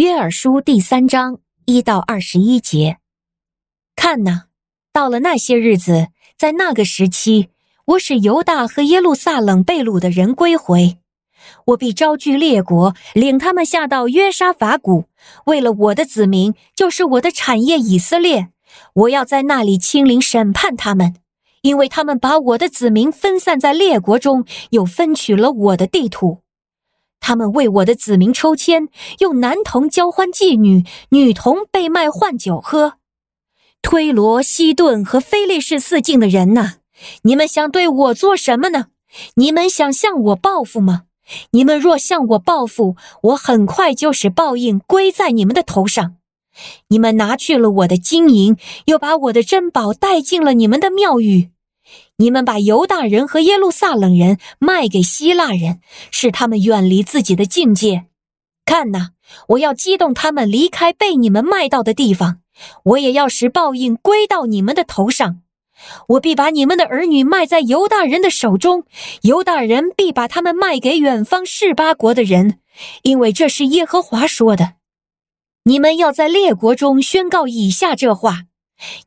约珥书第三章一到二十一节。看呐，到了那些日子，在那个时期，我使犹大和耶路撒冷被掳的人归回。我必招聚列国，领他们下到约沙法谷，为了我的子民，就是我的产业以色列。我要在那里亲临审判他们，因为他们把我的子民分散在列国中，又分取了我的地土。他们为我的子民抽签，用男童交换妓女，女童被卖换酒喝。推罗、西顿和菲利士四境的人呐，你们想对我做什么呢？你们想向我报复吗？你们若向我报复，我很快就使报应归在你们的头上。你们拿去了我的金银，又把我的珍宝带进了你们的庙宇。你们把犹大人和耶路撒冷人卖给希腊人，使他们远离自己的境界。看哪，我要激动他们离开被你们卖到的地方，我也要使报应归到你们的头上。我必把你们的儿女卖在犹大人的手中，犹大人必把他们卖给远方示巴国的人，因为这是耶和华说的。你们要在列国中宣告以下这话。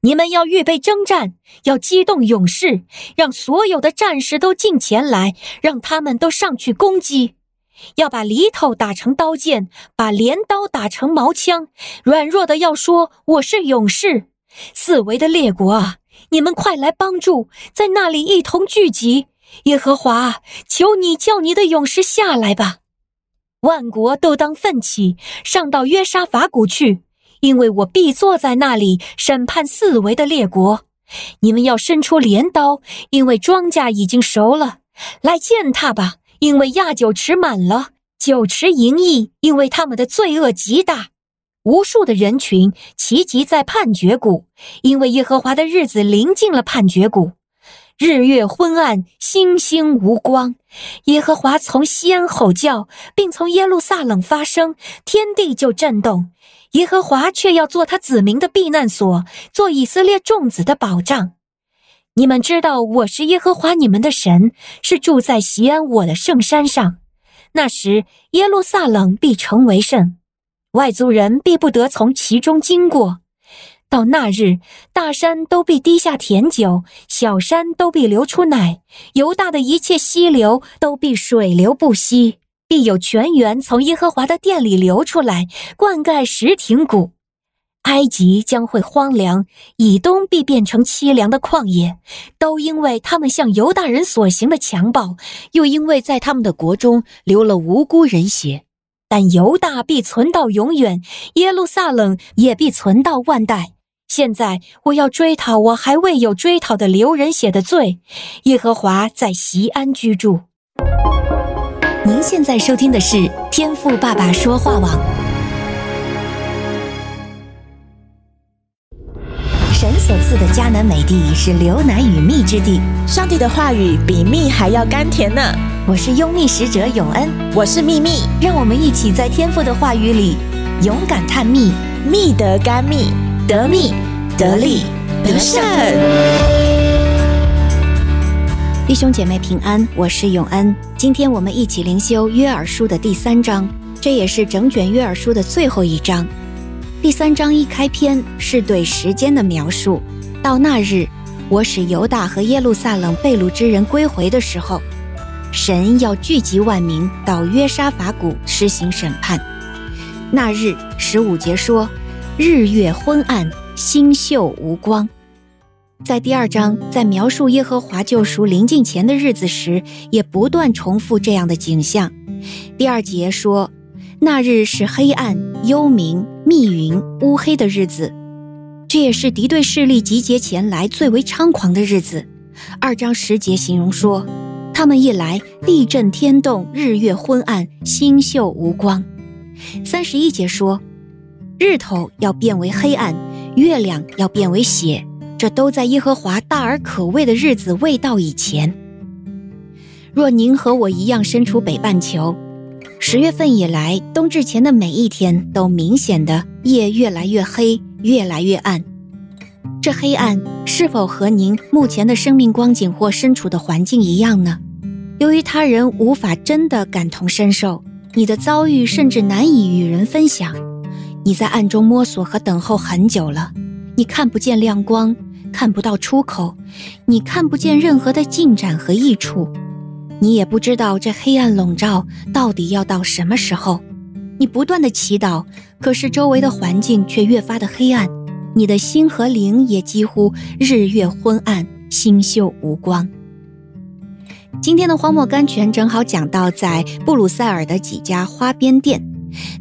你们要预备征战，要激动勇士，让所有的战士都进前来，让他们都上去攻击。要把犁头打成刀剑，把镰刀打成矛枪。软弱的要说：“我是勇士。”四围的列国啊，你们快来帮助，在那里一同聚集。耶和华，求你叫你的勇士下来吧！万国都当奋起，上到约沙法谷去。因为我必坐在那里审判四围的列国，你们要伸出镰刀，因为庄稼已经熟了；来践踏吧，因为亚酒池满了，酒池盈溢，因为他们的罪恶极大。无数的人群齐集在判决谷，因为耶和华的日子临近了判决谷。日月昏暗，星星无光。耶和华从西安吼叫，并从耶路撒冷发声，天地就震动。耶和华却要做他子民的避难所，做以色列众子的保障。你们知道我是耶和华你们的神，是住在西安我的圣山上。那时耶路撒冷必成为圣，外族人必不得从其中经过。到那日，大山都必滴下甜酒，小山都必流出奶，犹大的一切溪流都必水流不息。必有泉源从耶和华的殿里流出来，灌溉石亭谷。埃及将会荒凉，以东必变成凄凉的旷野，都因为他们向犹大人所行的强暴，又因为在他们的国中流了无辜人血。但犹大必存到永远，耶路撒冷也必存到万代。现在我要追讨我还未有追讨的流人血的罪。耶和华在席安居住。您现在收听的是天赋爸爸说话网。神所赐的迦南美地是流奶与蜜之地，上帝的话语比蜜还要甘甜呢。我是拥蜜使者永恩，我是蜜蜜，让我们一起在天赋的话语里勇敢探蜜，蜜得甘蜜，得蜜得利得胜。弟兄姐妹平安，我是永恩。今天我们一起灵修约珥书的第三章，这也是整卷约珥书的最后一章。第三章一开篇是对时间的描述，到那日，我使犹大和耶路撒冷被掳之人归回的时候，神要聚集万民到约沙法谷施行审判。那日十五节说，日月昏暗，星宿无光。在第二章，在描述耶和华救赎临近前的日子时，也不断重复这样的景象。第二节说，那日是黑暗、幽冥、密云、乌黑的日子，这也是敌对势力集结前来最为猖狂的日子。二章十节形容说，他们一来，地震天动，日月昏暗，星宿无光。三十一节说，日头要变为黑暗，月亮要变为血。这都在耶和华大而可畏的日子未到以前。若您和我一样身处北半球，十月份以来，冬至前的每一天都明显的夜越来越黑，越来越暗。这黑暗是否和您目前的生命光景或身处的环境一样呢？由于他人无法真的感同身受，你的遭遇甚至难以与人分享，你在暗中摸索和等候很久了，你看不见亮光，看不到出口，你看不见任何的进展和益处，你也不知道这黑暗笼罩到底要到什么时候。你不断的祈祷，可是周围的环境却越发的黑暗，你的心和灵也几乎日月昏暗，星宿无光。今天的荒漠甘泉正好讲到在布鲁塞尔的几家花边店。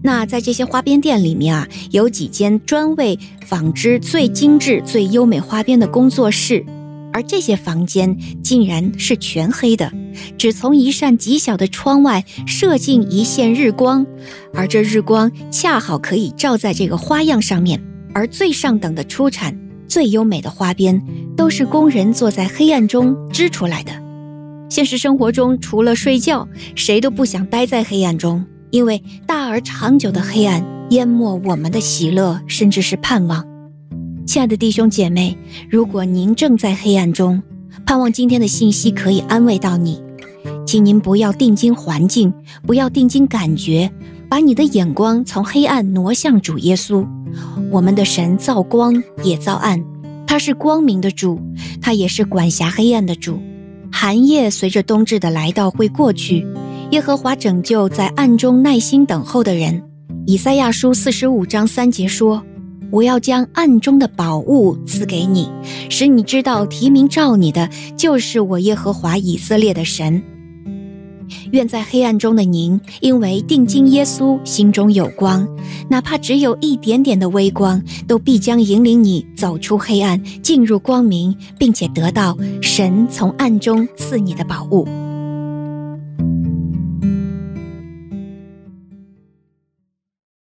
那在这些花边店里面啊，有几间专为纺织最精致、最优美花边的工作室，而这些房间竟然是全黑的，只从一扇极小的窗外射进一线日光，而这日光恰好可以照在这个花样上面。而最上等的出产、最优美的花边，都是工人坐在黑暗中织出来的。现实生活中，除了睡觉，谁都不想待在黑暗中。因为大而长久的黑暗淹没我们的喜乐，甚至是盼望。亲爱的弟兄姐妹，如果您正在黑暗中，盼望今天的信息可以安慰到你，请您不要定睛环境，不要定睛感觉，把你的眼光从黑暗挪向主耶稣。我们的神造光也造暗，他是光明的主，他也是管辖黑暗的主。寒夜随着冬至的来到会过去。耶和华拯救在暗中耐心等候的人。以赛亚书四十五章三节说：“我要将暗中的宝物赐给你，使你知道提名召你的就是我耶和华以色列的神。”愿在黑暗中的您，因为定睛耶稣，心中有光，哪怕只有一点点的微光，都必将引领你走出黑暗，进入光明，并且得到神从暗中赐你的宝物。